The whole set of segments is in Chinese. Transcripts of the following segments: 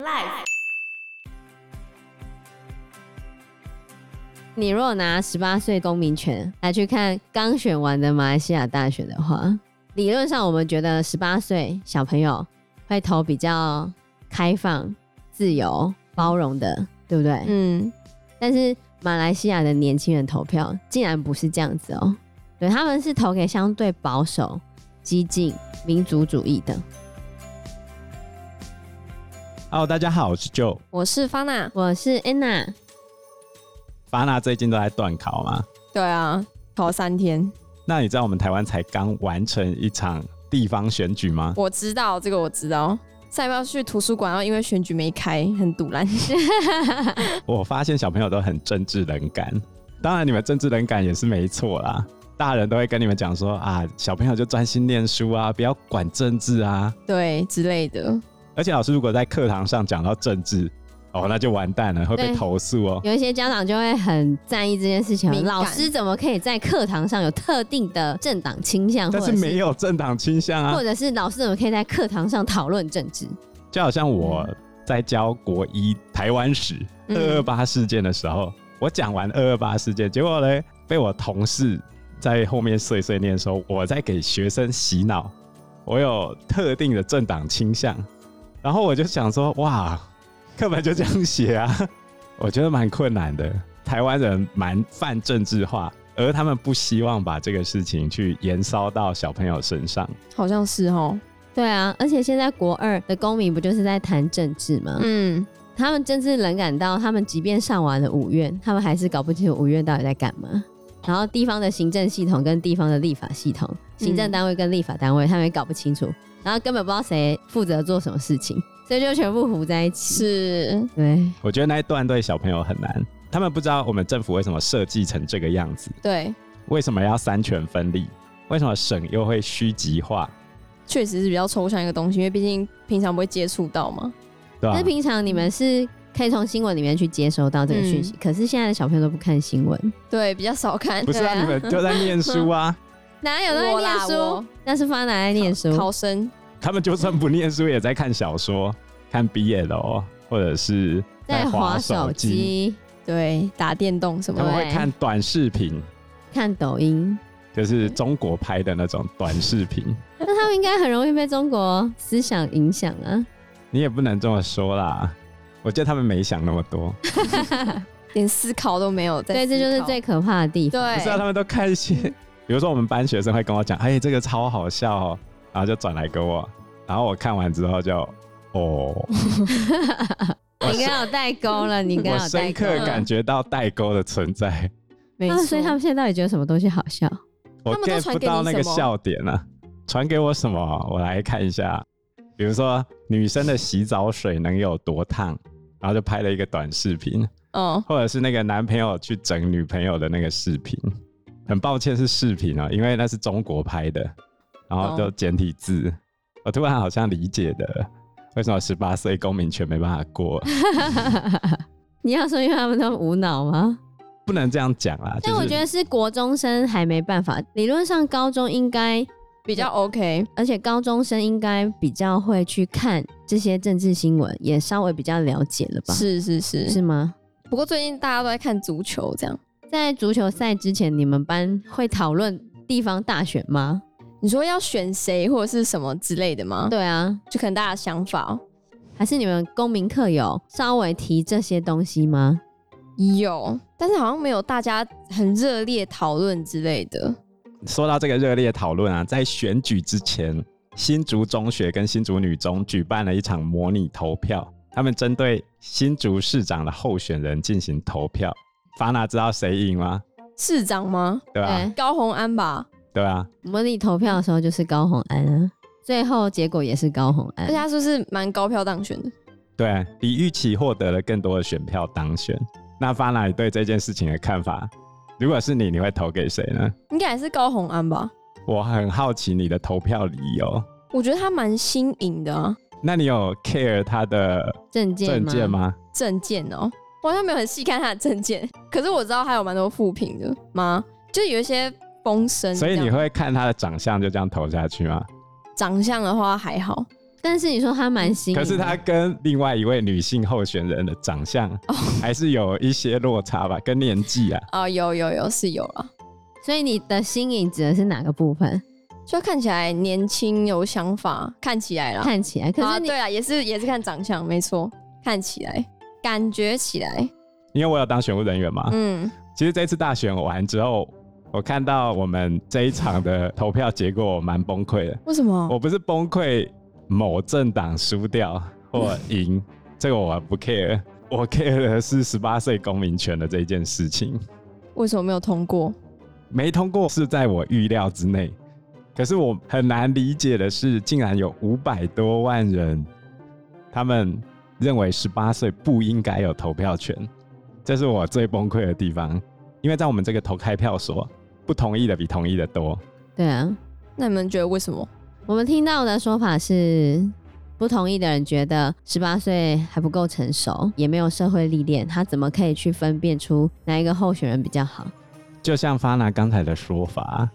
Life。你如果拿十八岁公民权来去看刚选完的马来西亚大选的话，理论上我们觉得十八岁小朋友会投比较开放、自由、包容的，对不对？嗯。但是马来西亚的年轻人投票竟然不是这样子哦，对，他们是投给相对保守、激进、民族主义的。Hello，大家好，我是 Joe，我是 Fana，我是 Anna。巴娜最近都在断考吗？对啊，考三天。那你知道我们台湾才刚完成一场地方选举吗？我知道这个，我知道。上一要去图书馆，然后因为选举没开，很堵烂。我发现小朋友都很政治冷感，当然你们政治冷感也是没错啦。大人都会跟你们讲说啊，小朋友就专心念书啊，不要管政治啊，对之类的。而且老师如果在课堂上讲到政治，哦，那就完蛋了，会被投诉哦。有一些家长就会很在意这件事情，老师怎么可以在课堂上有特定的政党倾向？但是没有政党倾向啊。或者是老师怎么可以在课堂上讨论政治？就好像我在教国一台湾史二二八事件的时候，嗯、我讲完二二八事件，结果呢，被我同事在后面碎碎念说我在给学生洗脑，我有特定的政党倾向，然后我就想说哇。课本就这样写啊，我觉得蛮困难的。台湾人蛮泛政治化，而他们不希望把这个事情去延烧到小朋友身上。好像是哦，对啊，而且现在国二的公民不就是在谈政治吗？嗯，他们政治冷感到，他们即便上完了五院，他们还是搞不清楚五院到底在干嘛。然后地方的行政系统跟地方的立法系统，行政单位跟立法单位，他们也搞不清楚，然后根本不知道谁负责做什么事情。所以就全部糊在一起。是，对。我觉得那一段对小朋友很难，他们不知道我们政府为什么设计成这个样子。对。为什么要三权分立？为什么省又会虚极化？确实是比较抽象一个东西，因为毕竟平常不会接触到嘛。对啊。那平常你们是可以从新闻里面去接收到这个讯息，嗯，可是现在的小朋友都不看新闻。对，比较少看。不是啊，啊你们就在念书啊。哪有都在念书？那是放哪在念书？考生。他们就算不念书，也在看小说、看 BL，或者是在滑手机，对，打电动什么。他们会看短视频，看抖音，就是中国拍的那种短视频。那他们应该很容易被中国思想影响啊。你也不能这么说啦，我觉得他们没想那么多，连思考都没有。对，这就是最可怕的地方。对，不是啊，他们都看一些，比如说我们班学生会跟我讲，哎，这个超好笑哦。然后就转来给我，然后我看完之后就，哦，你跟我代沟了，你跟我代沟了，我深刻感觉到代沟的存在。没错，所以他们现在到底觉得什么东西好笑？我 get 不到那个笑点了，传给我什么？我来看一下，比如说女生的洗澡水能有多烫，然后就拍了一个短视频，哦，或者是那个男朋友去整女朋友的那个视频。很抱歉是视频啊，因为那是中国拍的。然后就简体字，我突然好像理解的，为什么十八岁公民权没办法过？你要说因为他们都无脑吗？不能这样讲啦。但我觉得是国中生还没办法，理论上高中应该比较 OK，而且高中生应该比较会去看这些政治新闻，也稍微比较了解了吧？是是是，是吗？不过最近大家都在看足球，这样在足球赛之前，你们班会讨论地方大选吗？你说要选谁或者是什么之类的吗？对啊，就可能大家的想法，还是你们公民课有稍微提这些东西吗？有，但是好像没有大家很热烈讨论之类的。说到这个热烈讨论啊，在选举之前，新竹中学跟新竹女中举办了一场模拟投票，他们针对新竹市长的候选人进行投票。法纳知道谁赢吗？市长吗？对吧？高红安吧。对啊，模拟投票的时候就是高红安啊，最后结果也是高红安，而且他是不是蛮高票当选的？对，比预期获得了更多的选票当选。那 Fana 你对这件事情的看法？如果是你，你会投给谁呢？应该还是高红安吧。我很好奇你的投票理由。我觉得他蛮新颖的啊。那你有 care 他的政见政见吗？证件哦，我好像没有很细看他的证件，可是我知道他有蛮多负评的吗？就有一些。风声，所以你会看他的长相就这样投下去吗？长相的话还好，但是你说他蛮新，可是他跟另外一位女性候选人的长相还是有一些落差吧，跟年纪啊。哦，有有有是有了。所以你的新颖指的是哪个部分？就看起来年轻有想法，看起来啦，看起来。可是你、啊、对啊，也是也是看长相，没错，看起来，感觉起来。因为我有当选务人员嘛，嗯，其实这次大选完之后，我看到我们这一场的投票结果，我蛮崩溃的。为什么？我不是崩溃。某政党输掉或赢，这个我不 care，我 care 的是十八岁公民权的这件事情。为什么没有通过？没通过是在我预料之内，可是我很难理解的是，竟然有五百多万人，他们认为十八岁不应该有投票权，这是我最崩溃的地方。因为在我们这个投开票所，不同意的比同意的多。对啊，那你们觉得为什么？我们听到的说法是，不同意的人觉得十八岁还不够成熟，也没有社会历练，他怎么可以去分辨出哪一个候选人比较好？就像 Fana 刚才的说法，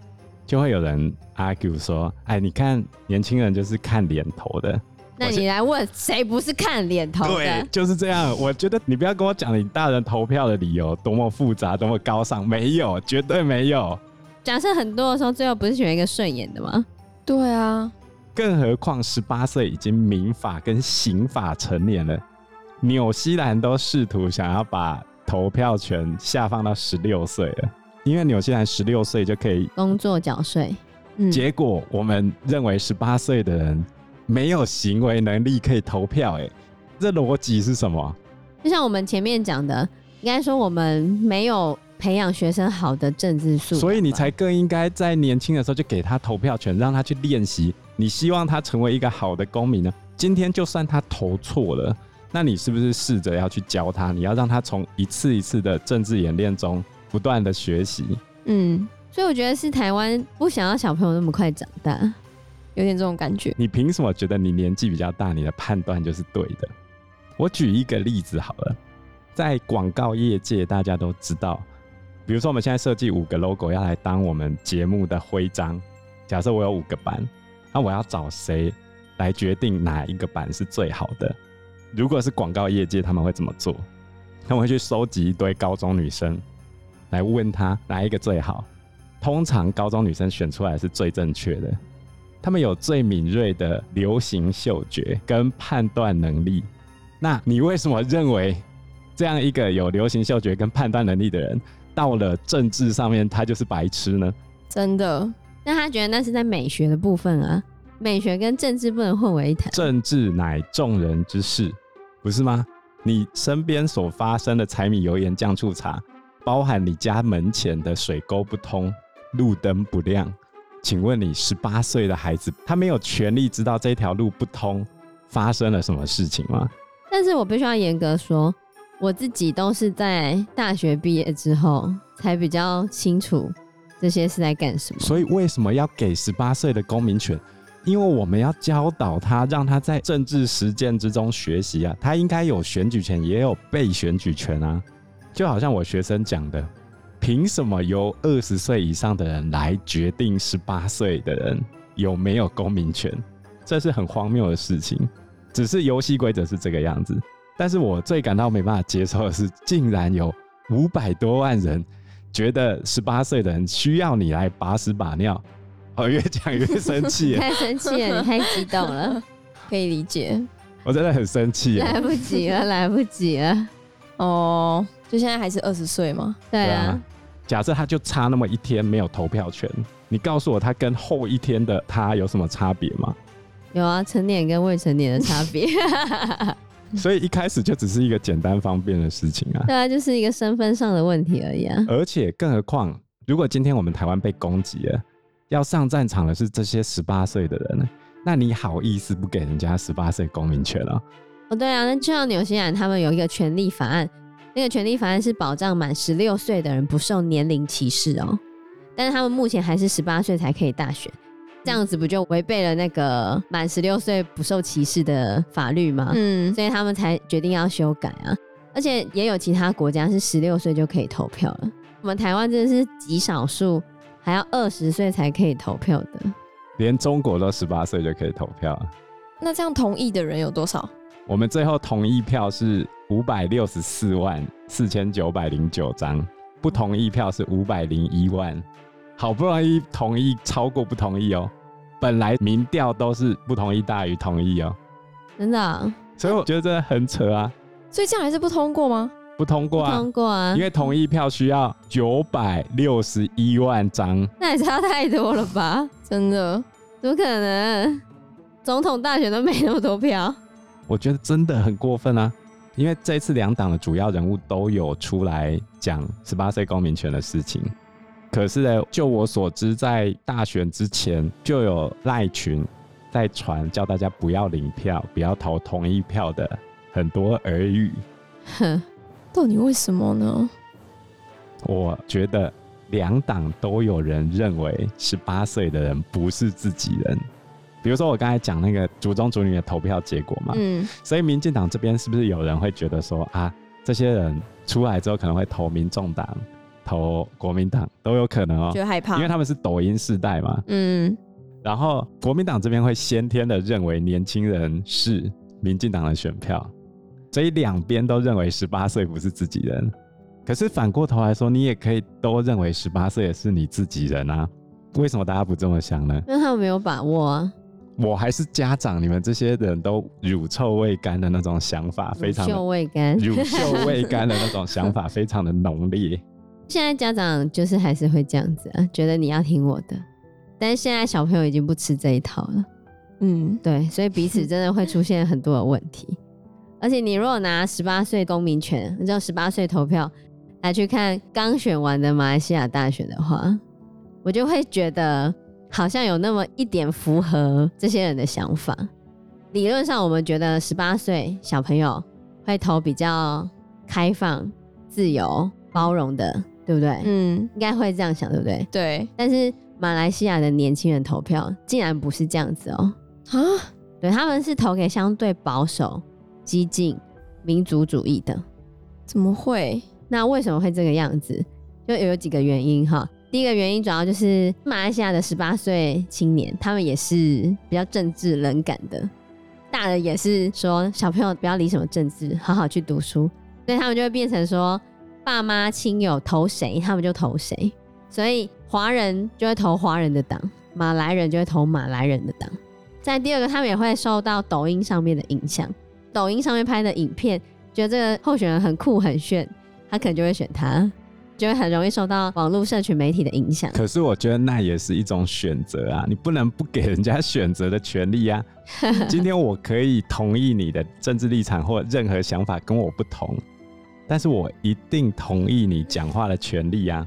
就会有人 argue 说：“哎，你看年轻人就是看脸投的。”那你来问谁不是看脸投的？对，就是这样。我觉得你不要跟我讲你大人投票的理由多么复杂、多么高尚，没有，绝对没有。假设很多的时候，最后不是选一个顺眼的吗？对啊，更何况十八岁已经民法跟刑法成年了，纽西兰都试图想要把投票权下放到十六岁了，因为纽西兰十六岁就可以工作缴税。嗯，结果我们认为十八岁的人没有行为能力可以投票，哎，这逻辑是什么？就像我们前面讲的，应该说我们没有。培养学生好的政治素养，所以你才更应该在年轻的时候就给他投票权，让他去练习。你希望他成为一个好的公民呢？今天就算他投错了，那你是不是试着要去教他？你要让他从一次一次的政治演练中不断的学习。嗯，所以我觉得是台湾不想要小朋友那么快长大，有点这种感觉。你凭什么觉得你年纪比较大，你的判断就是对的？我举一个例子好了，在广告业界，大家都知道。比如说，我们现在设计五个 logo 要来当我们节目的徽章。假设我有五个版，那我要找谁来决定哪一个版是最好的？如果是广告业界，他们会怎么做？他们会去收集一堆高中女生，来问他哪一个最好。通常高中女生选出来是最正确的，他们有最敏锐的流行嗅觉跟判断能力。那你为什么认为这样一个有流行嗅觉跟判断能力的人？到了政治上面，他就是白痴呢？真的？那他觉得那是在美学的部分啊，美学跟政治不能混为一谈。政治乃众人之事，不是吗？你身边所发生的柴米油盐酱醋茶，包含你家门前的水沟不通、路灯不亮，请问你十八岁的孩子，他没有权利知道这条路不通发生了什么事情吗？但是我必须要严格说。我自己都是在大学毕业之后才比较清楚这些是在干什么。所以为什么要给十八岁的公民权？因为我们要教导他，让他在政治实践之中学习啊。他应该有选举权，也有被选举权啊。就好像我学生讲的，凭什么由二十岁以上的人来决定十八岁的人有没有公民权？这是很荒谬的事情。只是游戏规则是这个样子。但是我最感到没办法接受的是，竟然有五百多万人觉得十八岁的人需要你来把屎把尿，我越讲越生气，太生气了，你太激动了，可以理解。我真的很生气，来不及了，来不及了。哦，就现在还是二十岁吗？对啊。假设他就差那么一天没有投票权，你告诉我他跟后一天的他有什么差别吗？有啊，成年跟未成年的差别。所以一开始就只是一个简单方便的事情啊，对啊，就是一个身份上的问题而已啊。而且更何况，如果今天我们台湾被攻击了，要上战场的是这些十八岁的人，那你好意思不给人家十八岁公民权啊？哦，对啊，那就像纽西兰他们有一个权利法案，那个权利法案是保障满十六岁的人不受年龄歧视哦，但是他们目前还是十八岁才可以大选。这样子不就违背了那个满十六岁不受歧视的法律吗？嗯，所以他们才决定要修改啊。而且也有其他国家是十六岁就可以投票了。我们台湾真的是极少数，还要二十岁才可以投票的。连中国都十八岁就可以投票。那这样同意的人有多少？我们最后同意票是五百六十四万四千九百零九张，不同意票是五百零一万，好不容易同意超过不同意哦。本来民调都是不同意大于同意哦，真的啊？所以我觉得真的很扯啊。所以这样还是不通过吗？不通过啊，通过啊，因为同意票需要九百六十一万张，那也差太多了吧？真的？怎么可能？总统大选都没那么多票，我觉得真的很过分啊！因为这次两党的主要人物都有出来讲十八岁公民权的事情，可是呢，就我所知，在大选之前就有赖群在传叫大家不要领票、不要投同意票的很多耳语。哼，到底为什么呢？我觉得两党都有人认为十八岁的人不是自己人。比如说我刚才讲那个主中主女的投票结果嘛，嗯，所以民进党这边是不是有人会觉得说啊，这些人出来之后可能会投民众党、投国民党都有可能哦，觉得害怕，因为他们是抖音世代嘛，嗯，然后国民党这边会先天的认为年轻人是民进党的选票，所以两边都认为十八岁不是自己人，可是反过头来说，你也可以都认为十八岁也是你自己人啊，为什么大家不这么想呢？因为他们没有把握啊。我还是家长，你们这些人都乳臭未干的那种想法，非常乳臭未干，乳臭未干的那种想法非常的浓烈。现在家长就是还是会这样子啊，觉得你要听我的，但是现在小朋友已经不吃这一套了。嗯，对，所以彼此真的会出现很多的问题。而且你如果拿十八岁公民权，你知道十八岁投票来去看刚选完的马来西亚大选的话，我就会觉得。好像有那么一点符合这些人的想法。理论上，我们觉得十八岁小朋友会投比较开放、自由、包容的，对不对？嗯，应该会这样想，对不对？对。但是马来西亚的年轻人投票竟然不是这样子哦。啊？对，他们是投给相对保守、激进、民族主义的。怎么会？那为什么会这个样子？就有几个原因哈。第一个原因主要就是马来西亚的十八岁青年，他们也是比较政治冷感的，大人也是说小朋友不要理什么政治，好好去读书，所以他们就会变成说爸妈亲友投谁，他们就投谁，所以华人就会投华人的党，马来人就会投马来人的党。再第二个，他们也会受到抖音上面的影响，抖音上面拍的影片，觉得这个候选人很酷很炫，他可能就会选他。就会很容易受到网络社群媒体的影响。可是我觉得那也是一种选择啊，你不能不给人家选择的权利啊。今天我可以同意你的政治立场或任何想法跟我不同，但是我一定同意你讲话的权利啊。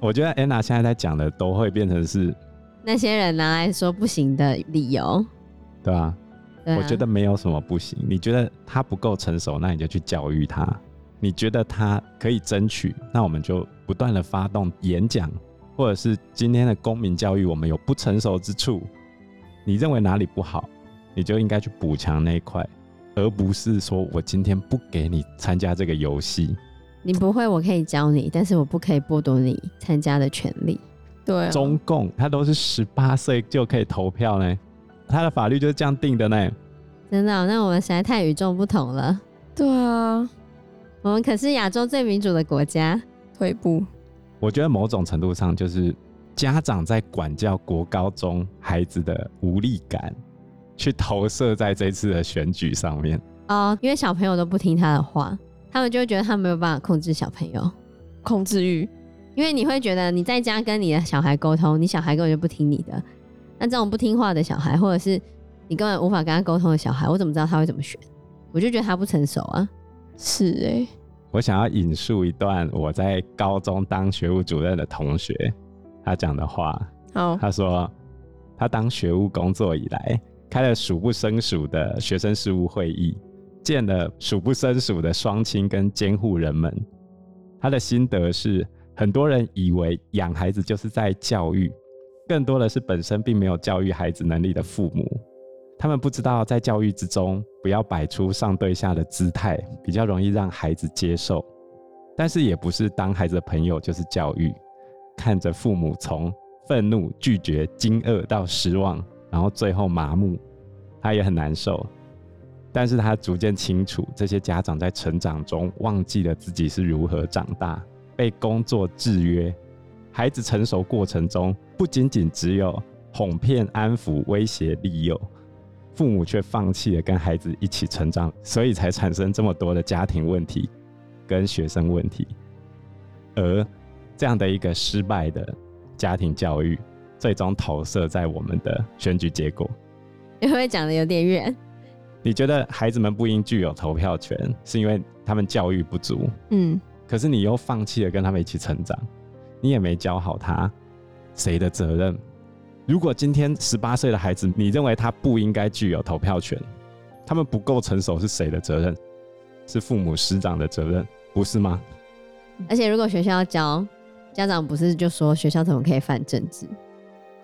我觉得安娜现在在讲的都会变成是那些人拿来说不行的理由，对吧？对啊，我觉得没有什么不行。你觉得他不够成熟，那你就去教育他。你觉得他可以争取，那我们就不断的发动演讲，或者是今天的公民教育，我们有不成熟之处，你认为哪里不好，你就应该去补强那一块，而不是说我今天不给你参加这个游戏。你不会，我可以教你，但是我不可以剥夺你参加的权利。对啊，中共他都是十八岁就可以投票呢，他的法律就是这样定的呢。真的哦？那我们实在太与众不同了。对啊。我们可是亚洲最民主的国家，退步。我觉得某种程度上就是家长在管教国高中孩子的无力感，去投射在这次的选举上面。哦，因为小朋友都不听他的话，他们就会觉得他没有办法控制小朋友，控制欲。因为你会觉得你在家跟你的小孩沟通，你小孩根本就不听你的。那这种不听话的小孩，或者是你根本无法跟他沟通的小孩，我怎么知道他会怎么选？我就觉得他不成熟啊。是哎、欸，我想要引述一段我在高中当学务主任的同学他讲的话。好，他说他当学务工作以来，开了数不胜数的学生事务会议，见了数不胜数的双亲跟监护人们。他的心得是，很多人以为养孩子就是在教育，更多的是本身并没有教育孩子能力的父母。他们不知道，在教育之中，不要摆出上对下的姿态，比较容易让孩子接受。但是，也不是当孩子的朋友就是教育。看着父母从愤怒、拒绝、惊愕到失望，然后最后麻木，他也很难受。但是他逐渐清楚，这些家长在成长中忘记了自己是如何长大，被工作制约。孩子成熟过程中，不仅仅只有哄骗、安抚、威胁、利诱，父母却放弃了跟孩子一起成长，所以才产生这么多的家庭问题跟学生问题。而这样的一个失败的家庭教育，最终投射在我们的选举结果。你会不会讲的有点远？你觉得孩子们不应具有投票权，是因为他们教育不足？嗯，可是你又放弃了跟他们一起成长，你也没教好他，谁的责任？如果今天十八岁的孩子，你认为他不应该具有投票权，他们不够成熟，是谁的责任？是父母师长的责任，不是吗？而且如果学校要教，家长不是就说学校怎么可以犯政治？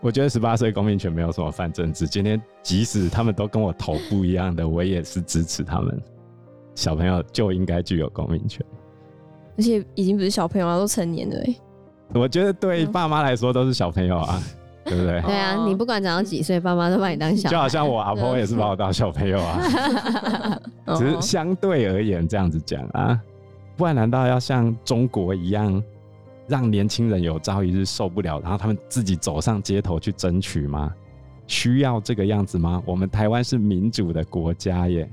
我觉得十八岁公民权没有什么犯政治。今天即使他们都跟我投不一样的，我也是支持他们。小朋友就应该具有公民权，而且已经不是小朋友了，都成年了。我觉得对爸妈来说都是小朋友啊，嗯、对不对？对啊，你不管长到几岁，爸妈都把你当小孩。就好像我阿婆也是把我当小朋友啊，只是相对而言这样子讲啊，不然难道要像中国一样？让年轻人有朝一日受不了，然后他们自己走上街头去争取吗？需要这个样子吗？我们台湾是民主的国家耶。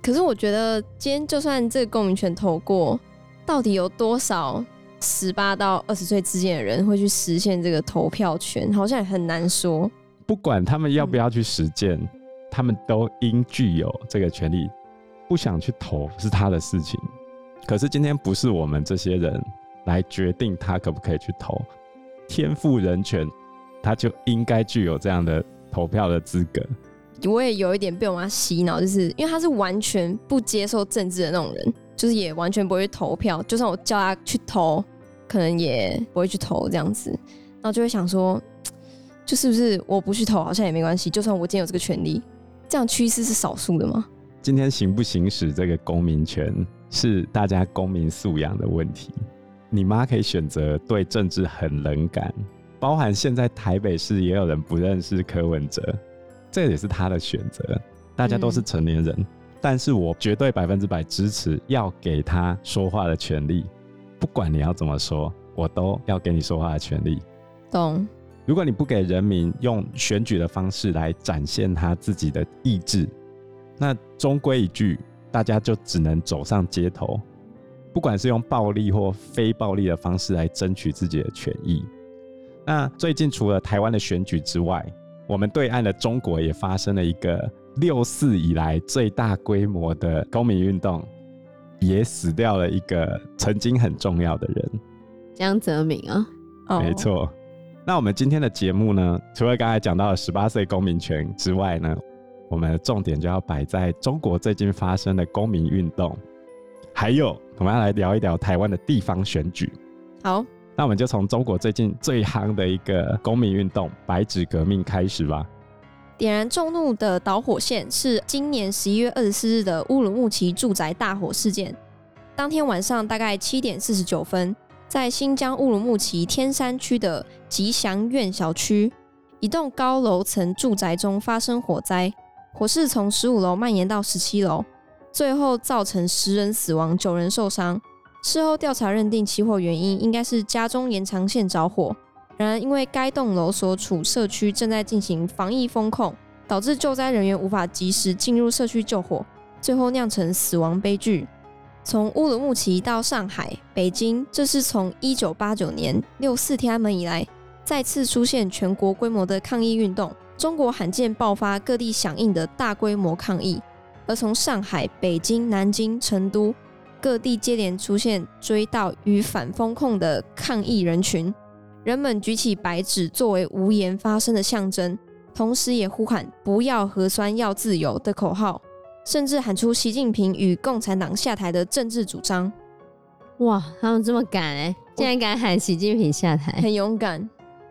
可是我觉得，今天就算这个公民权投过，到底有多少十八到二十岁之间的人会去实现这个投票权？好像也很难说。不管他们要不要去实践，嗯、他们都应具有这个权利。不想去投是他的事情。可是今天不是我们这些人。来决定他可不可以去投，天赋人权，他就应该具有这样的投票的资格。我也有一点被我妈洗脑，就是因为他是完全不接受政治的那种人，就是也完全不会去投票，就算我叫他去投，可能也不会去投这样子，然后就会想说，就是不是我不去投好像也没关系，就算我今天有这个权利，这样趋势是少数的吗？今天行不行使这个公民权，是大家公民素养的问题。你妈可以选择对政治很冷感，包含现在台北市也有人不认识柯文哲，这也是他的选择。大家都是成年人，嗯、但是我绝对百分之百支持要给他说话的权利。不管你要怎么说，我都要给你说话的权利。懂？如果你不给人民用选举的方式来展现他自己的意志，那终归一句，大家就只能走上街头。不管是用暴力或非暴力的方式来争取自己的权益。那最近除了台湾的选举之外，我们对岸的中国也发生了一个六四以来最大规模的公民运动，也死掉了一个曾经很重要的人，江泽民啊。没错。那我们今天的节目呢，除了刚才讲到的十八岁公民权之外呢，我们的重点就要摆在中国最近发生的公民运动。还有，我们要来聊一聊台湾的地方选举。好，那我们就从中国最近最夯的一个公民运动“白纸革命”开始吧。点燃众怒的导火线是今年十一月二十四日的乌鲁木齐住宅大火事件。当天晚上大概七点四十九分，在新疆乌鲁木齐天山区的吉祥苑小区，一栋高楼层住宅中发生火灾，火势从十五楼蔓延到十七楼。最后造成十人死亡、九人受伤。事后调查认定起火原因应该是家中延长线着火。然而，因为该栋楼所处社区正在进行防疫封控，导致救灾人员无法及时进入社区救火，最后酿成死亡悲剧。从乌鲁木齐到上海、北京，这是从一九八九年六四天安门以来再次出现全国规模的抗议运动，中国罕见爆发各地响应的大规模抗议。而从上海、北京、南京、成都各地接连出现追悼与反封控的抗议人群，人们举起白纸作为无言发声的象征，同时也呼喊“不要核酸，要自由”的口号，甚至喊出习近平与共产党下台的政治主张。哇，他们这么敢哎，竟然敢喊习近平下台，很勇敢。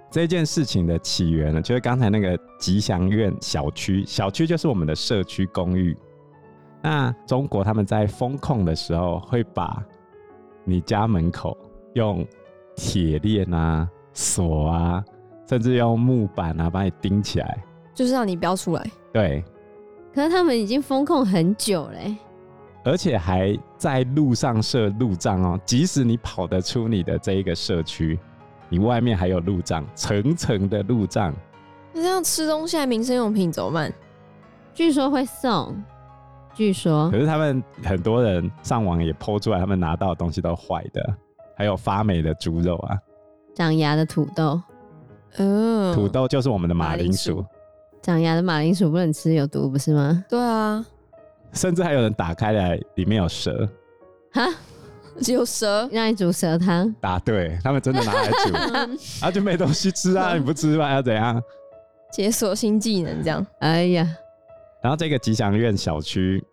这件事情的起源呢，就是刚才那个吉祥苑小区，小区就是我们的社区公寓。那中国他们在封控的时候，会把你家门口用铁链啊、锁啊，甚至用木板啊，把你钉起来，就是让你不要出来。对，可是他们已经封控很久嘞，而且还在路上设路障哦。即使你跑得出你的这一个社区，你外面还有路障，层层的路障。那这样吃东西还民生用品怎么办？据说会送，据说。可是他们很多人上网也 po 出来，他们拿到的东西都坏的，还有发霉的猪肉啊，长牙的土豆。嗯，土豆就是我们的马铃薯。长牙的马铃薯不能吃，有毒不是吗？对啊，甚至还有人打开来，里面有蛇。哈，有蛇，让你煮蛇汤？答对，他们真的拿来煮，啊就没东西吃啊，你不吃饭要怎样？解锁新技能这样。哎呀，然后这个吉祥苑小区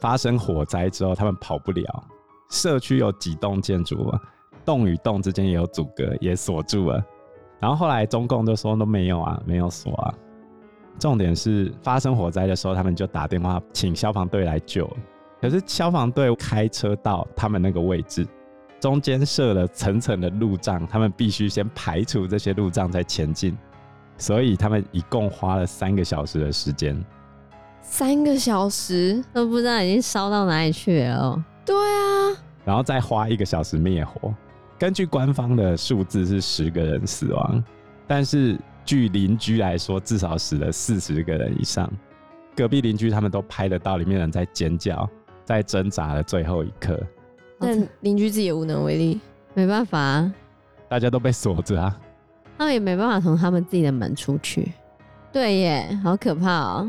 发生火灾之后，他们跑不了。社区有几栋建筑啊，栋与洞之间也有阻隔，也锁住了。然后后来中共就说都没有啊，没有锁啊。重点是发生火灾的时候，他们就打电话请消防队来救。可是消防队开车到他们那个位置，中间设了层层的路障，他们必须先排除这些路障再前进。所以他们一共花了三个小时的时间。三个小时都不知道已经烧到哪里去了哦。对啊，然后再花一个小时灭火。根据官方的数字是十个人死亡，但是。据邻居来说，至少死了四十个人以上。隔壁邻居他们都拍得到里面人在尖叫，在挣扎的最后一刻。但邻居自己也无能为力，没办法啊，大家都被锁着啊。他们也没办法从他们自己的门出去。对耶，好可怕哦。